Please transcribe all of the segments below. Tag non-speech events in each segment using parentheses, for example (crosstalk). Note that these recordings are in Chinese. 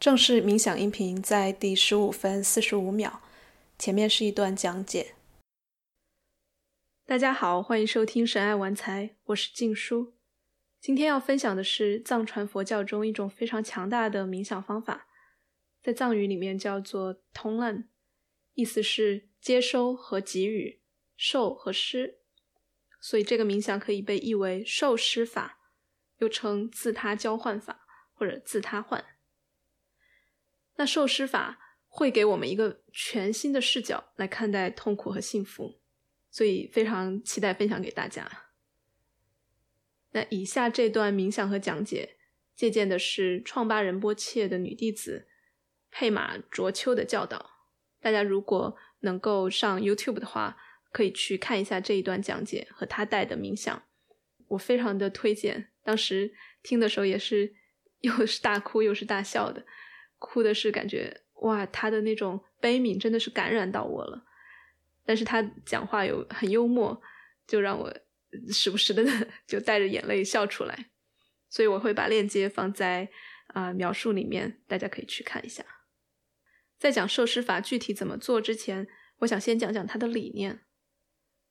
正式冥想音频在第十五分四十五秒，前面是一段讲解。大家好，欢迎收听神爱玩财，我是静书。今天要分享的是藏传佛教中一种非常强大的冥想方法，在藏语里面叫做 Tonglen，意思是接收和给予，受和施，所以这个冥想可以被译为受施法，又称自他交换法或者自他换。那受施法会给我们一个全新的视角来看待痛苦和幸福，所以非常期待分享给大家。那以下这段冥想和讲解借鉴的是创巴仁波切的女弟子佩玛卓秋的教导。大家如果能够上 YouTube 的话，可以去看一下这一段讲解和他带的冥想，我非常的推荐。当时听的时候也是又是大哭又是大笑的。哭的是感觉哇，他的那种悲悯真的是感染到我了。但是他讲话有很幽默，就让我时不时的 (laughs) 就带着眼泪笑出来。所以我会把链接放在啊描述里面，大家可以去看一下。在讲受施法具体怎么做之前，我想先讲讲它的理念。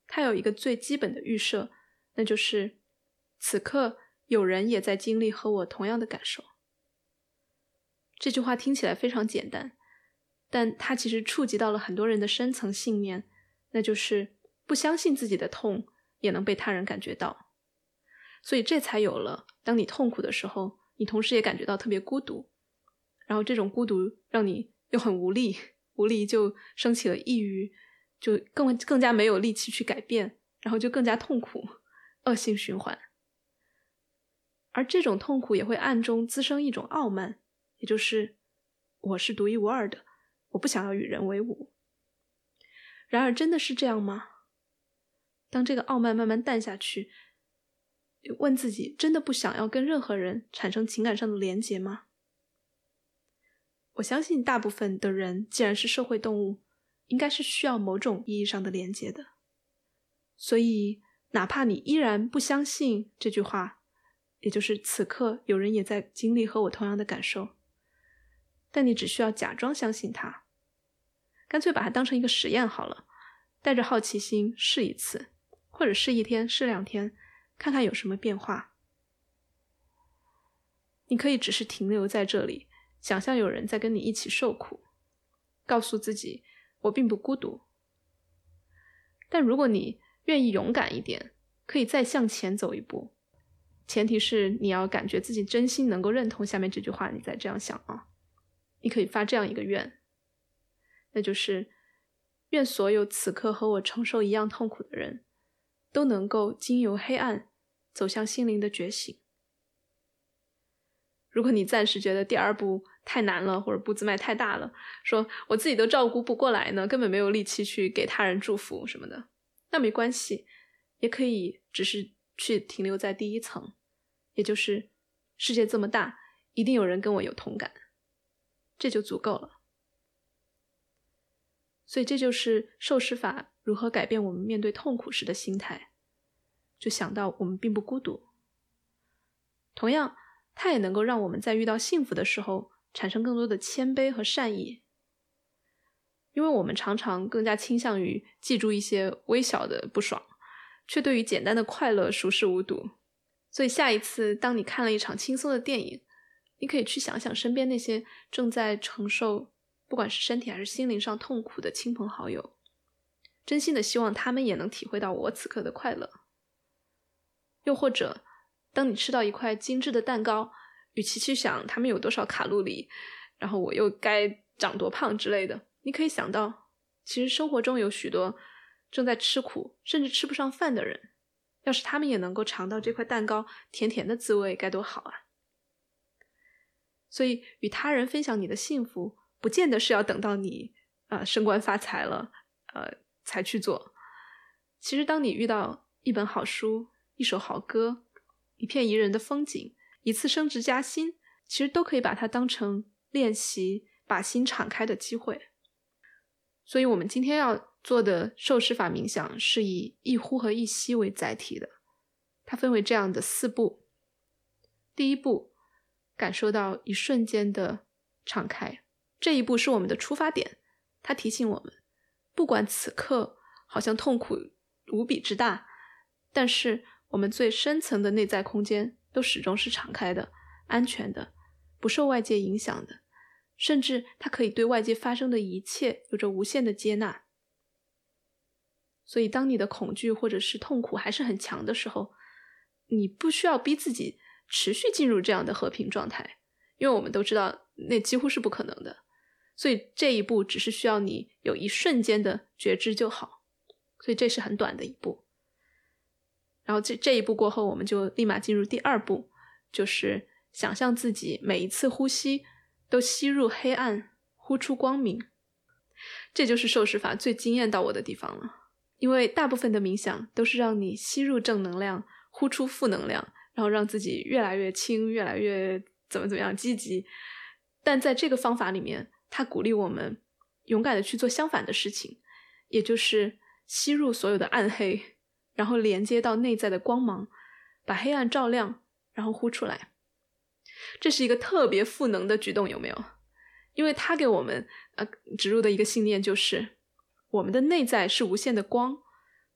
它有一个最基本的预设，那就是此刻有人也在经历和我同样的感受。这句话听起来非常简单，但它其实触及到了很多人的深层信念，那就是不相信自己的痛也能被他人感觉到，所以这才有了当你痛苦的时候，你同时也感觉到特别孤独，然后这种孤独让你又很无力，无力就升起了抑郁，就更更加没有力气去改变，然后就更加痛苦，恶性循环。而这种痛苦也会暗中滋生一种傲慢。也就是我是独一无二的，我不想要与人为伍。然而，真的是这样吗？当这个傲慢慢慢淡下去，问自己：真的不想要跟任何人产生情感上的连结吗？我相信，大部分的人既然是社会动物，应该是需要某种意义上的连结的。所以，哪怕你依然不相信这句话，也就是此刻有人也在经历和我同样的感受。但你只需要假装相信他，干脆把它当成一个实验好了，带着好奇心试一次，或者试一天、试两天，看看有什么变化。你可以只是停留在这里，想象有人在跟你一起受苦，告诉自己我并不孤独。但如果你愿意勇敢一点，可以再向前走一步，前提是你要感觉自己真心能够认同下面这句话，你再这样想啊。你可以发这样一个愿，那就是愿所有此刻和我承受一样痛苦的人，都能够经由黑暗走向心灵的觉醒。如果你暂时觉得第二步太难了，或者步子迈太大了，说我自己都照顾不过来呢，根本没有力气去给他人祝福什么的，那没关系，也可以只是去停留在第一层，也就是世界这么大，一定有人跟我有同感。这就足够了，所以这就是受持法如何改变我们面对痛苦时的心态。就想到我们并不孤独，同样，它也能够让我们在遇到幸福的时候产生更多的谦卑和善意，因为我们常常更加倾向于记住一些微小的不爽，却对于简单的快乐熟视无睹。所以，下一次当你看了一场轻松的电影，你可以去想想身边那些正在承受，不管是身体还是心灵上痛苦的亲朋好友，真心的希望他们也能体会到我此刻的快乐。又或者，当你吃到一块精致的蛋糕，与其去想他们有多少卡路里，然后我又该长多胖之类的，你可以想到，其实生活中有许多正在吃苦，甚至吃不上饭的人，要是他们也能够尝到这块蛋糕甜甜的滋味，该多好啊！所以，与他人分享你的幸福，不见得是要等到你呃升官发财了，呃才去做。其实，当你遇到一本好书、一首好歌、一片宜人的风景、一次升职加薪，其实都可以把它当成练习把心敞开的机会。所以，我们今天要做的受施法冥想，是以一呼和一吸为载体的。它分为这样的四步。第一步。感受到一瞬间的敞开。这一步是我们的出发点，它提醒我们，不管此刻好像痛苦无比之大，但是我们最深层的内在空间都始终是敞开的、安全的、不受外界影响的，甚至它可以对外界发生的一切有着无限的接纳。所以，当你的恐惧或者是痛苦还是很强的时候，你不需要逼自己持续进入这样的和平状态，因为我们都知道那几乎是不可能的。所以这一步只是需要你有一瞬间的觉知就好，所以这是很短的一步。然后这这一步过后，我们就立马进入第二步，就是想象自己每一次呼吸都吸入黑暗，呼出光明。这就是受试法最惊艳到我的地方了，因为大部分的冥想都是让你吸入正能量，呼出负能量，然后让自己越来越轻，越来越怎么怎么样积极。但在这个方法里面，他鼓励我们勇敢的去做相反的事情，也就是吸入所有的暗黑，然后连接到内在的光芒，把黑暗照亮，然后呼出来。这是一个特别赋能的举动，有没有？因为他给我们呃植入的一个信念就是，我们的内在是无限的光，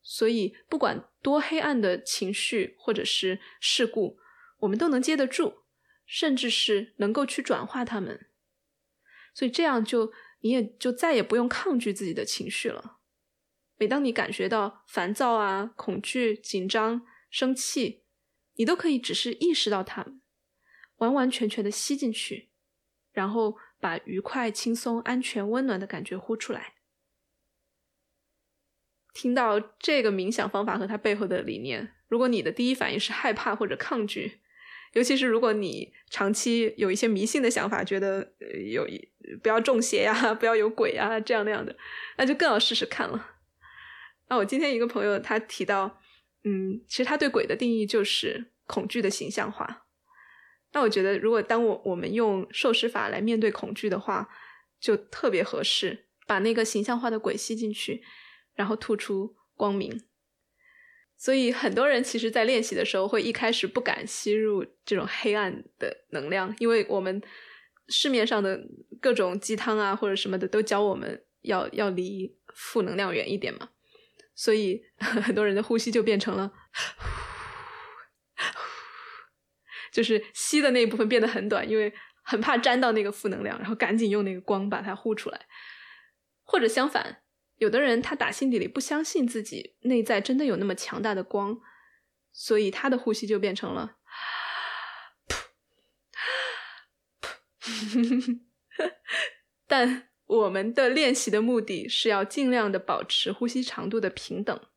所以不管多黑暗的情绪或者是事故，我们都能接得住，甚至是能够去转化它们。所以这样就你也就再也不用抗拒自己的情绪了。每当你感觉到烦躁啊、恐惧、紧张、生气，你都可以只是意识到它们，完完全全的吸进去，然后把愉快、轻松、安全、温暖的感觉呼出来。听到这个冥想方法和它背后的理念，如果你的第一反应是害怕或者抗拒，尤其是如果你长期有一些迷信的想法，觉得有不要中邪呀，(laughs) 不要有鬼啊，这样那样的，那就更要试试看了。那我今天一个朋友他提到，嗯，其实他对鬼的定义就是恐惧的形象化。那我觉得，如果当我我们用受施法来面对恐惧的话，就特别合适，把那个形象化的鬼吸进去，然后吐出光明。所以很多人其实，在练习的时候，会一开始不敢吸入这种黑暗的能量，因为我们市面上的各种鸡汤啊，或者什么的，都教我们要要离负能量远一点嘛。所以 (laughs) 很多人的呼吸就变成了，就是吸的那一部分变得很短，因为很怕沾到那个负能量，然后赶紧用那个光把它呼出来，或者相反。有的人他打心底里不相信自己内在真的有那么强大的光，所以他的呼吸就变成了 (laughs) 但我们的练习的目的是要尽量的保持呼吸长度的平等，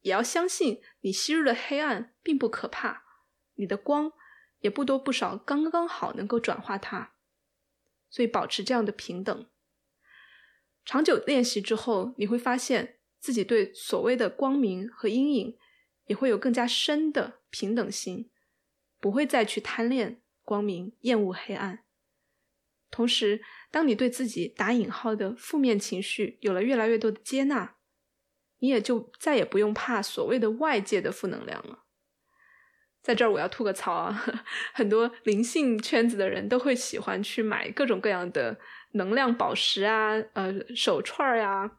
也要相信你吸入的黑暗并不可怕，你的光也不多不少，刚刚好能够转化它，所以保持这样的平等。长久练习之后，你会发现自己对所谓的光明和阴影也会有更加深的平等心，不会再去贪恋光明、厌恶黑暗。同时，当你对自己打引号的负面情绪有了越来越多的接纳，你也就再也不用怕所谓的外界的负能量了。在这儿，我要吐个槽啊，(laughs) 很多灵性圈子的人都会喜欢去买各种各样的。能量宝石啊，呃，手串儿呀，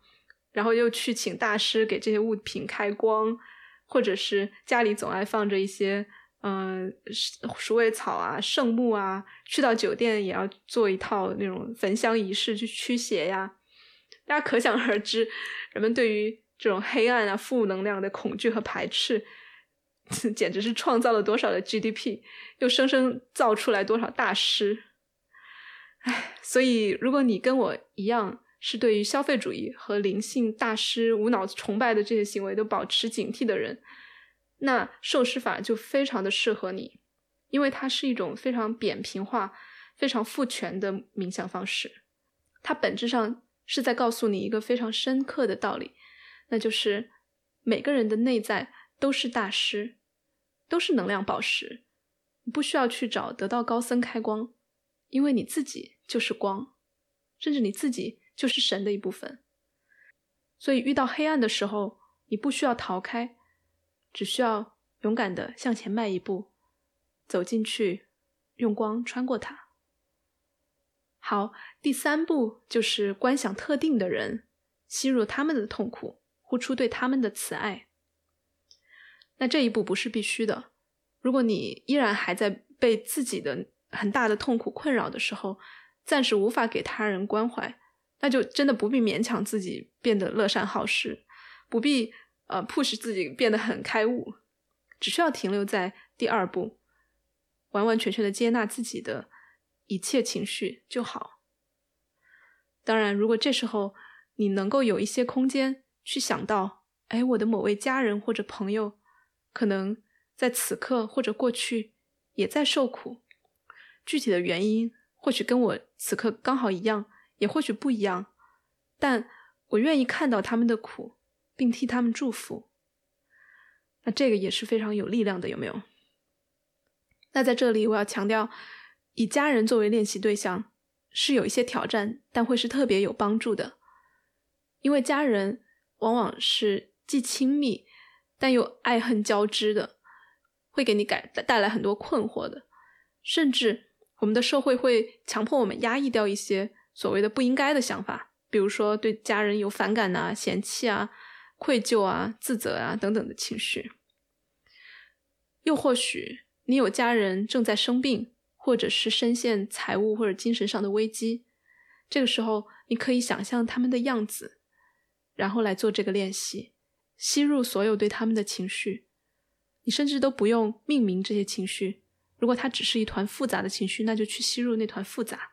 然后又去请大师给这些物品开光，或者是家里总爱放着一些，嗯，鼠尾草啊、圣木啊，去到酒店也要做一套那种焚香仪式去驱邪呀。大家可想而知，人们对于这种黑暗啊、负能量的恐惧和排斥，(laughs) 简直是创造了多少的 GDP，又生生造出来多少大师。唉，所以如果你跟我一样是对于消费主义和灵性大师无脑崇拜的这些行为都保持警惕的人，那受施法就非常的适合你，因为它是一种非常扁平化、非常父权的冥想方式。它本质上是在告诉你一个非常深刻的道理，那就是每个人的内在都是大师，都是能量宝石，不需要去找得道高僧开光。因为你自己就是光，甚至你自己就是神的一部分，所以遇到黑暗的时候，你不需要逃开，只需要勇敢的向前迈一步，走进去，用光穿过它。好，第三步就是观想特定的人，吸入他们的痛苦，呼出对他们的慈爱。那这一步不是必须的。如果你依然还在被自己的很大的痛苦困扰的时候，暂时无法给他人关怀，那就真的不必勉强自己变得乐善好施，不必呃 push 自己变得很开悟，只需要停留在第二步，完完全全的接纳自己的一切情绪就好。当然，如果这时候你能够有一些空间去想到，哎，我的某位家人或者朋友，可能在此刻或者过去也在受苦，具体的原因。或许跟我此刻刚好一样，也或许不一样，但我愿意看到他们的苦，并替他们祝福。那这个也是非常有力量的，有没有？那在这里我要强调，以家人作为练习对象是有一些挑战，但会是特别有帮助的，因为家人往往是既亲密但又爱恨交织的，会给你改带来很多困惑的，甚至。我们的社会会强迫我们压抑掉一些所谓的不应该的想法，比如说对家人有反感呐、嫌弃啊、愧疚啊、自责啊等等的情绪。又或许你有家人正在生病，或者是深陷财务或者精神上的危机，这个时候你可以想象他们的样子，然后来做这个练习，吸入所有对他们的情绪。你甚至都不用命名这些情绪。如果它只是一团复杂的情绪，那就去吸入那团复杂，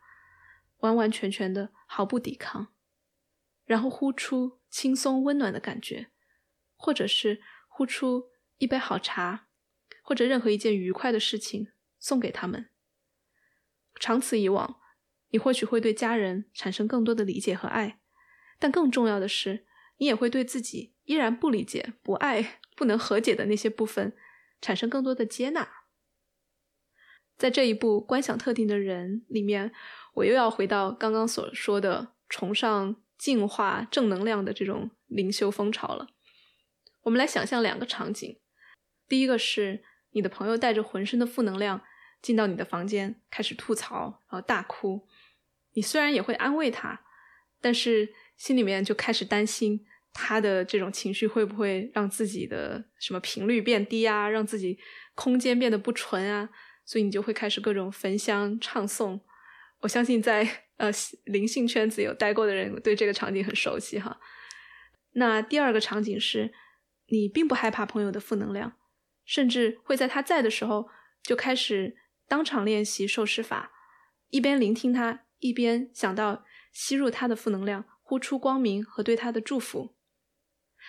完完全全的毫不抵抗，然后呼出轻松温暖的感觉，或者是呼出一杯好茶，或者任何一件愉快的事情送给他们。长此以往，你或许会对家人产生更多的理解和爱，但更重要的是，你也会对自己依然不理解、不爱、不能和解的那些部分产生更多的接纳。在这一部观想特定的人里面，我又要回到刚刚所说的崇尚净化正能量的这种灵修风潮了。我们来想象两个场景：第一个是你的朋友带着浑身的负能量进到你的房间，开始吐槽，然后大哭。你虽然也会安慰他，但是心里面就开始担心他的这种情绪会不会让自己的什么频率变低啊，让自己空间变得不纯啊。所以你就会开始各种焚香唱诵，我相信在呃灵性圈子有待过的人对这个场景很熟悉哈。那第二个场景是，你并不害怕朋友的负能量，甚至会在他在的时候就开始当场练习受施法，一边聆听他，一边想到吸入他的负能量，呼出光明和对他的祝福，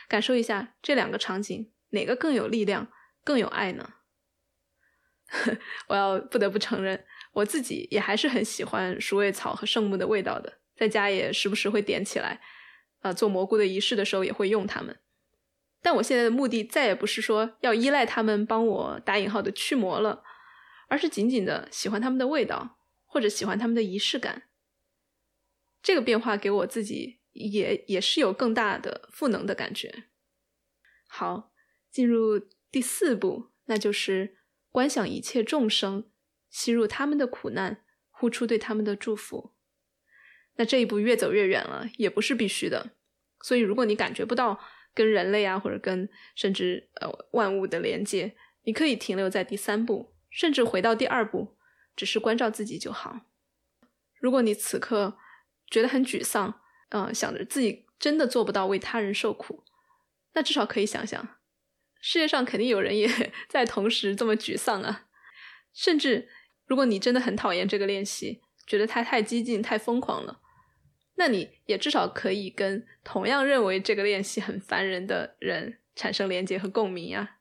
感受一下这两个场景哪个更有力量，更有爱呢？(laughs) 我要不得不承认，我自己也还是很喜欢鼠尾草和圣木的味道的，在家也时不时会点起来，啊，做蘑菇的仪式的时候也会用它们。但我现在的目的再也不是说要依赖它们帮我打引号的驱魔了，而是仅仅的喜欢它们的味道，或者喜欢它们的仪式感。这个变化给我自己也也是有更大的赋能的感觉。好，进入第四步，那就是。观想一切众生，吸入他们的苦难，呼出对他们的祝福。那这一步越走越远了，也不是必须的。所以，如果你感觉不到跟人类啊，或者跟甚至呃万物的连接，你可以停留在第三步，甚至回到第二步，只是关照自己就好。如果你此刻觉得很沮丧，嗯，想着自己真的做不到为他人受苦，那至少可以想想。世界上肯定有人也 (laughs) 在同时这么沮丧啊！甚至，如果你真的很讨厌这个练习，觉得它太激进、太疯狂了，那你也至少可以跟同样认为这个练习很烦人的人产生连接和共鸣呀。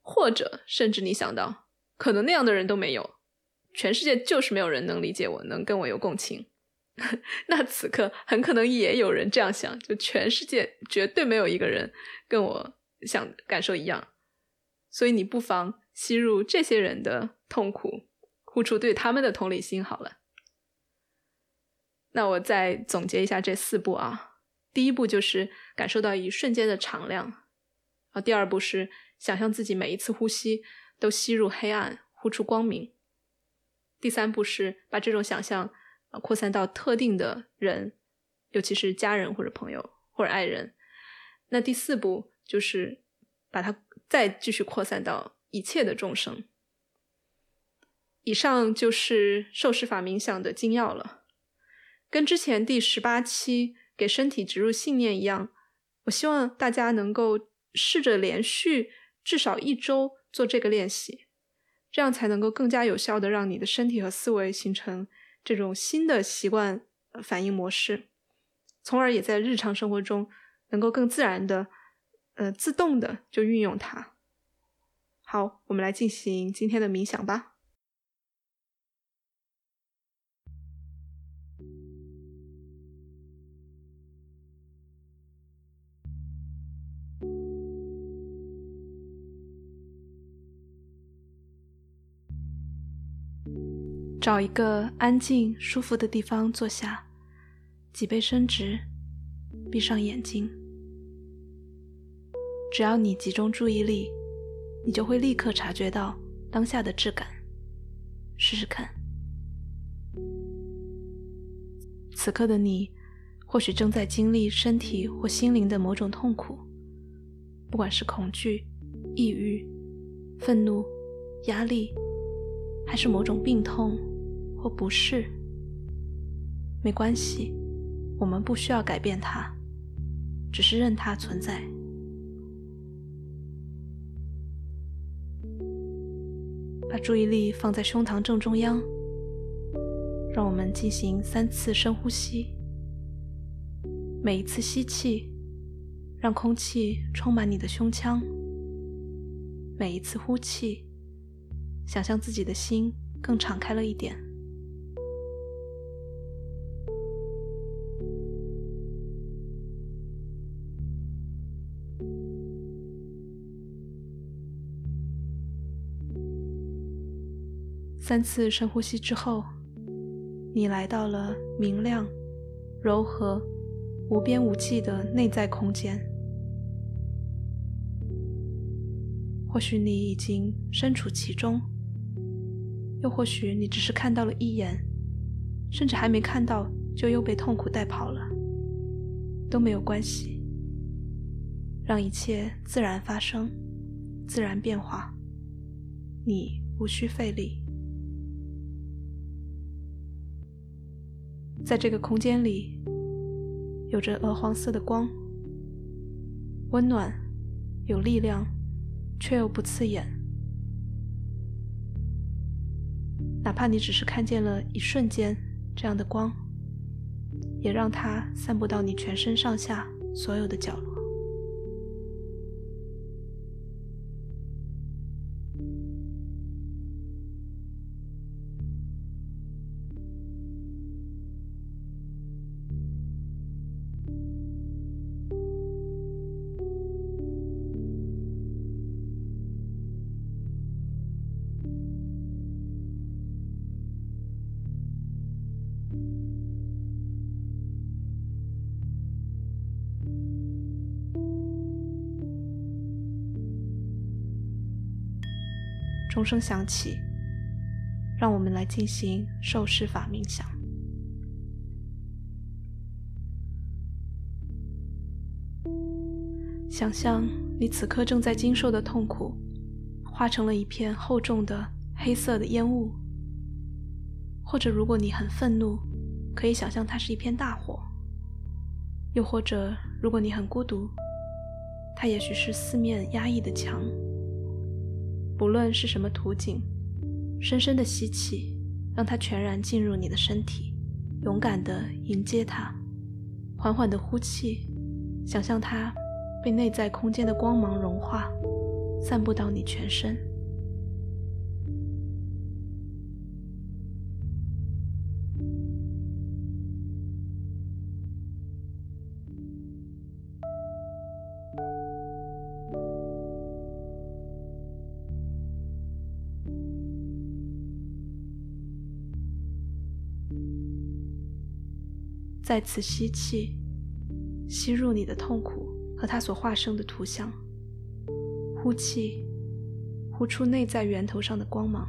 或者，甚至你想到，可能那样的人都没有，全世界就是没有人能理解我，能跟我有共情。(laughs) 那此刻很可能也有人这样想，就全世界绝对没有一个人跟我。想感受一样，所以你不妨吸入这些人的痛苦，呼出对他们的同理心。好了，那我再总结一下这四步啊。第一步就是感受到一瞬间的敞亮，啊，第二步是想象自己每一次呼吸都吸入黑暗，呼出光明。第三步是把这种想象啊扩散到特定的人，尤其是家人或者朋友或者爱人。那第四步就是把它再继续扩散到一切的众生。以上就是受施法冥想的精要了，跟之前第十八期给身体植入信念一样，我希望大家能够试着连续至少一周做这个练习，这样才能够更加有效的让你的身体和思维形成这种新的习惯反应模式，从而也在日常生活中能够更自然的、呃自动的就运用它。好，我们来进行今天的冥想吧。找一个安静、舒服的地方坐下，脊背伸直，闭上眼睛。只要你集中注意力，你就会立刻察觉到当下的质感。试试看。此刻的你，或许正在经历身体或心灵的某种痛苦，不管是恐惧、抑郁、愤怒、压力，还是某种病痛。或不适，没关系，我们不需要改变它，只是任它存在。把注意力放在胸膛正中央，让我们进行三次深呼吸。每一次吸气，让空气充满你的胸腔；每一次呼气，想象自己的心更敞开了一点。三次深呼吸之后，你来到了明亮、柔和、无边无际的内在空间。或许你已经身处其中，又或许你只是看到了一眼，甚至还没看到就又被痛苦带跑了，都没有关系。让一切自然发生，自然变化，你无需费力。在这个空间里，有着鹅黄色的光，温暖，有力量，却又不刺眼。哪怕你只是看见了一瞬间这样的光，也让它散布到你全身上下所有的角落。钟声响起，让我们来进行受施法冥想。想象你此刻正在经受的痛苦，化成了一片厚重的黑色的烟雾；或者，如果你很愤怒，可以想象它是一片大火；又或者，如果你很孤独，它也许是四面压抑的墙。不论是什么图景，深深的吸气，让它全然进入你的身体，勇敢的迎接它；缓缓的呼气，想象它被内在空间的光芒融化，散布到你全身。再次吸气，吸入你的痛苦和它所化生的图像；呼气，呼出内在源头上的光芒。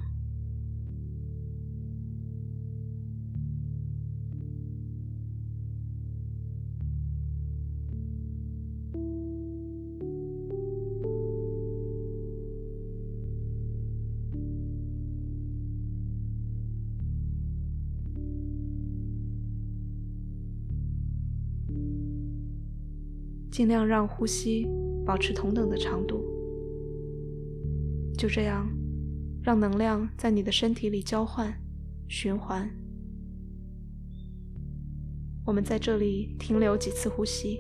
尽量让呼吸保持同等的长度。就这样，让能量在你的身体里交换、循环。我们在这里停留几次呼吸。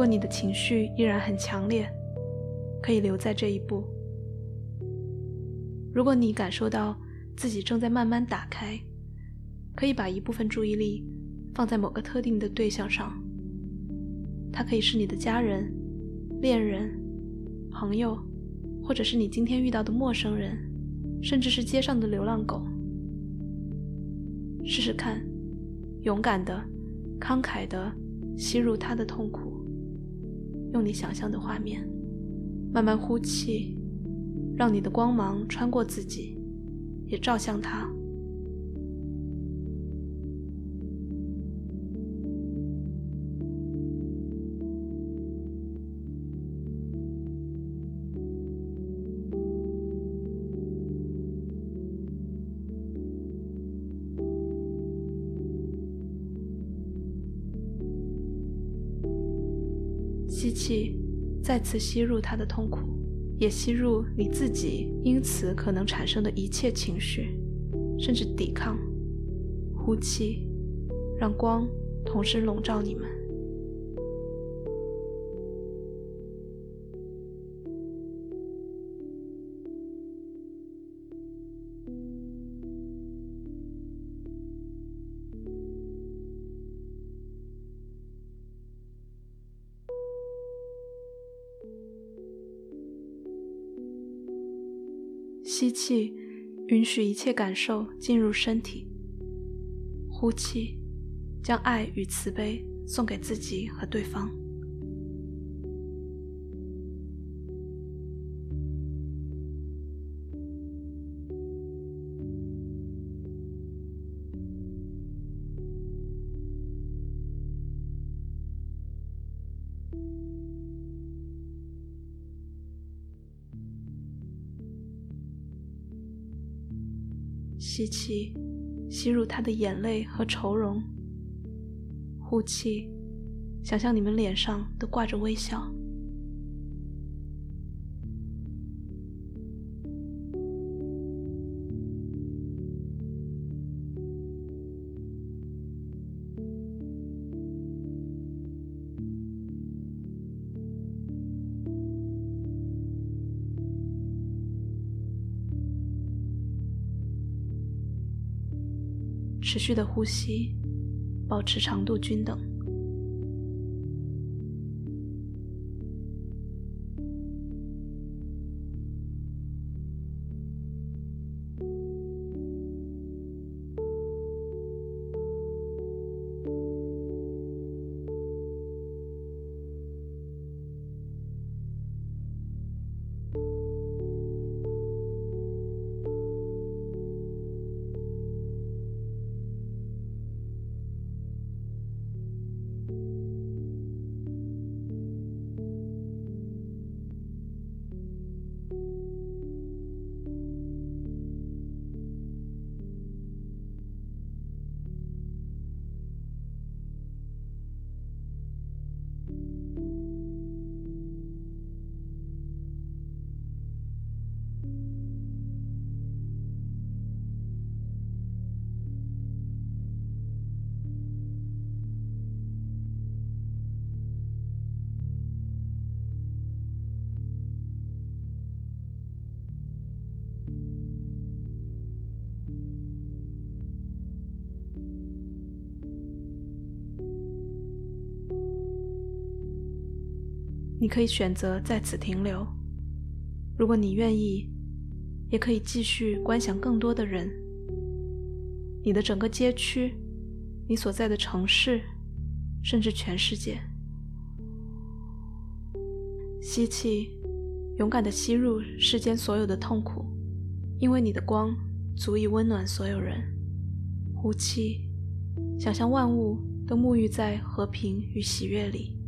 如果你的情绪依然很强烈，可以留在这一步。如果你感受到自己正在慢慢打开，可以把一部分注意力放在某个特定的对象上。它可以是你的家人、恋人、朋友，或者是你今天遇到的陌生人，甚至是街上的流浪狗。试试看，勇敢的、慷慨的吸入他的痛苦。用你想象的画面，慢慢呼气，让你的光芒穿过自己，也照向他。再次吸入他的痛苦，也吸入你自己因此可能产生的一切情绪，甚至抵抗。呼气，让光同时笼罩你们。吸气，允许一切感受进入身体；呼气，将爱与慈悲送给自己和对方。吸气，吸入他的眼泪和愁容；呼气，想象你们脸上都挂着微笑。持续的呼吸，保持长度均等。可以选择在此停留。如果你愿意，也可以继续观想更多的人，你的整个街区，你所在的城市，甚至全世界。吸气，勇敢地吸入世间所有的痛苦，因为你的光足以温暖所有人。呼气，想象万物都沐浴在和平与喜悦里。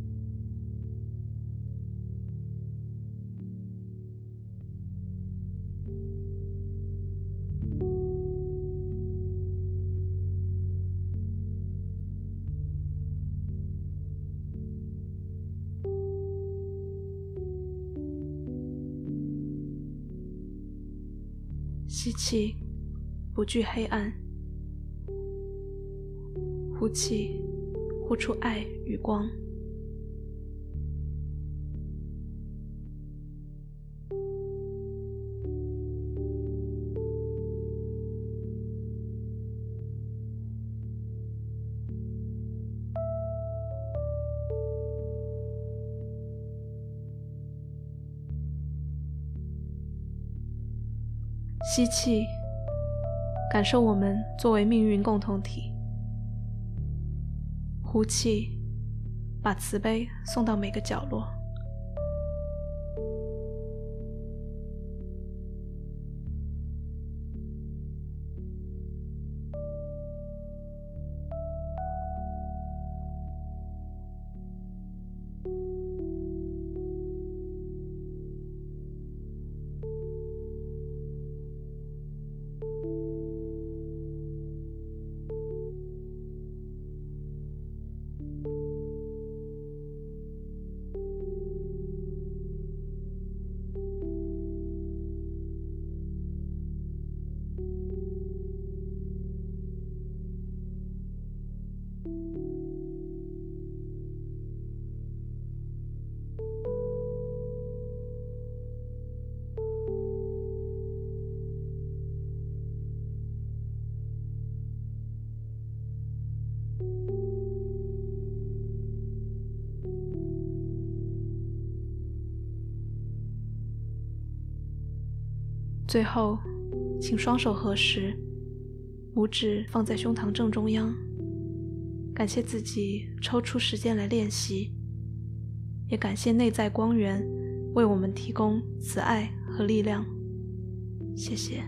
气，不惧黑暗；呼气，呼出爱与光。吸气，感受我们作为命运共同体；呼气，把慈悲送到每个角落。最后，请双手合十，拇指放在胸膛正中央。感谢自己抽出时间来练习，也感谢内在光源为我们提供慈爱和力量。谢谢。